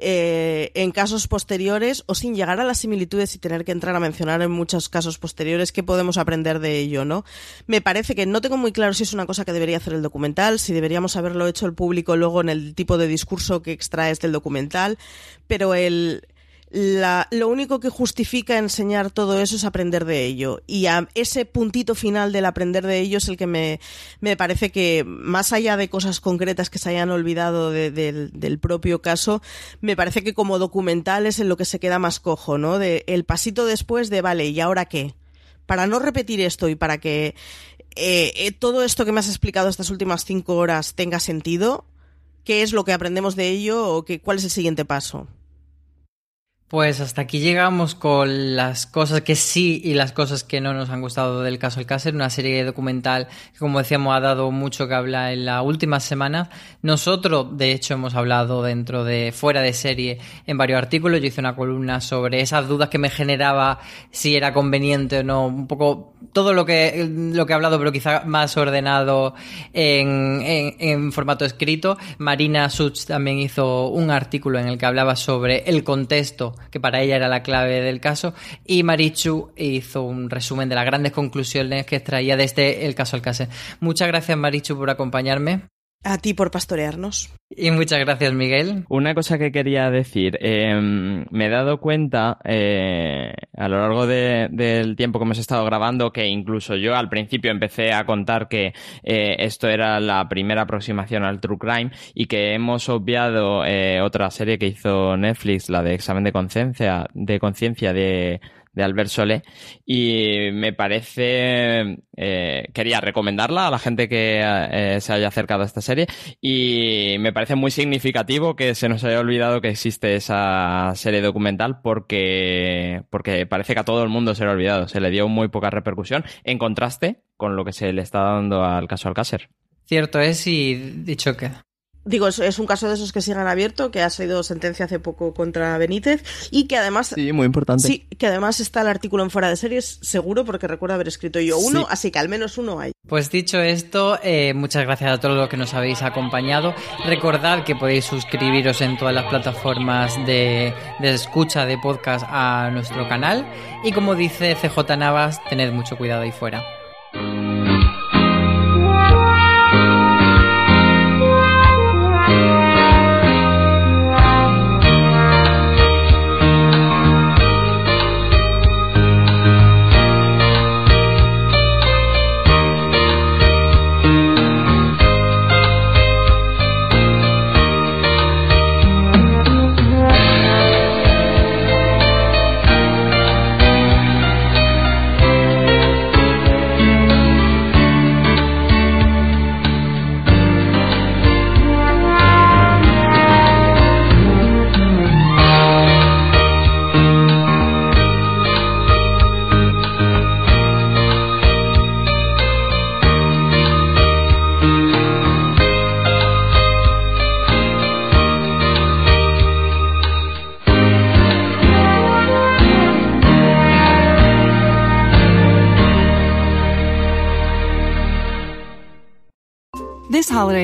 eh, en casos posteriores o sin llegar a las similitudes y tener que entrar a mencionar en muchos casos posteriores qué podemos aprender de ello, ¿no? Me parece que no tengo muy claro si es una cosa que debería hacer el documental, si deberíamos haberlo hecho el público luego en el tipo de discurso que extraes del documental, pero el lo único que justifica enseñar todo eso es aprender de ello. Y a ese puntito final del aprender de ello es el que me, me parece que, más allá de cosas concretas que se hayan olvidado del propio caso, me parece que como documental es en lo que se queda más cojo, ¿no? De el pasito después de, vale, ¿y ahora qué? Para no repetir esto y para que eh, eh, todo esto que me has explicado estas últimas cinco horas tenga sentido, ¿qué es lo que aprendemos de ello o qué, cuál es el siguiente paso? Pues hasta aquí llegamos con las cosas que sí y las cosas que no nos han gustado del caso Alcácer, una serie documental que como decíamos ha dado mucho que hablar en la última semana. Nosotros, de hecho, hemos hablado dentro de fuera de serie en varios artículos. Yo hice una columna sobre esas dudas que me generaba si era conveniente o no, un poco todo lo que, lo que he hablado, pero quizá más ordenado en, en, formato escrito. Marina Such también hizo un artículo en el que hablaba sobre el contexto, que para ella era la clave del caso, y Marichu hizo un resumen de las grandes conclusiones que extraía desde el caso Alcácer. Muchas gracias, Marichu, por acompañarme. A ti por pastorearnos. Y muchas gracias, Miguel. Una cosa que quería decir, em, me he dado cuenta eh, a lo largo del tiempo que hemos estado grabando que incluso yo al principio empecé a contar que eh, esto era la primera aproximación al True Crime y que hemos obviado eh, otra serie que hizo Netflix, la de Examen de Conciencia, de conciencia de de Albert Solé. Y me parece eh, quería recomendarla a la gente que eh, se haya acercado a esta serie. Y me parece muy significativo que se nos haya olvidado que existe esa serie documental porque porque parece que a todo el mundo se le ha olvidado. Se le dio muy poca repercusión en contraste con lo que se le está dando al caso Alcácer. Cierto es y dicho que Digo, es, un caso de esos que siguen abierto, que ha sido sentencia hace poco contra Benítez y que además... Sí, muy importante. Sí, que además está el artículo en fuera de series, seguro, porque recuerdo haber escrito yo uno, así que al menos uno hay. Pues dicho esto, eh, muchas gracias a todos los que nos habéis acompañado. Recordad que podéis suscribiros en todas las plataformas de, de escucha de podcast a nuestro canal y como dice CJ Navas, tened mucho cuidado ahí fuera.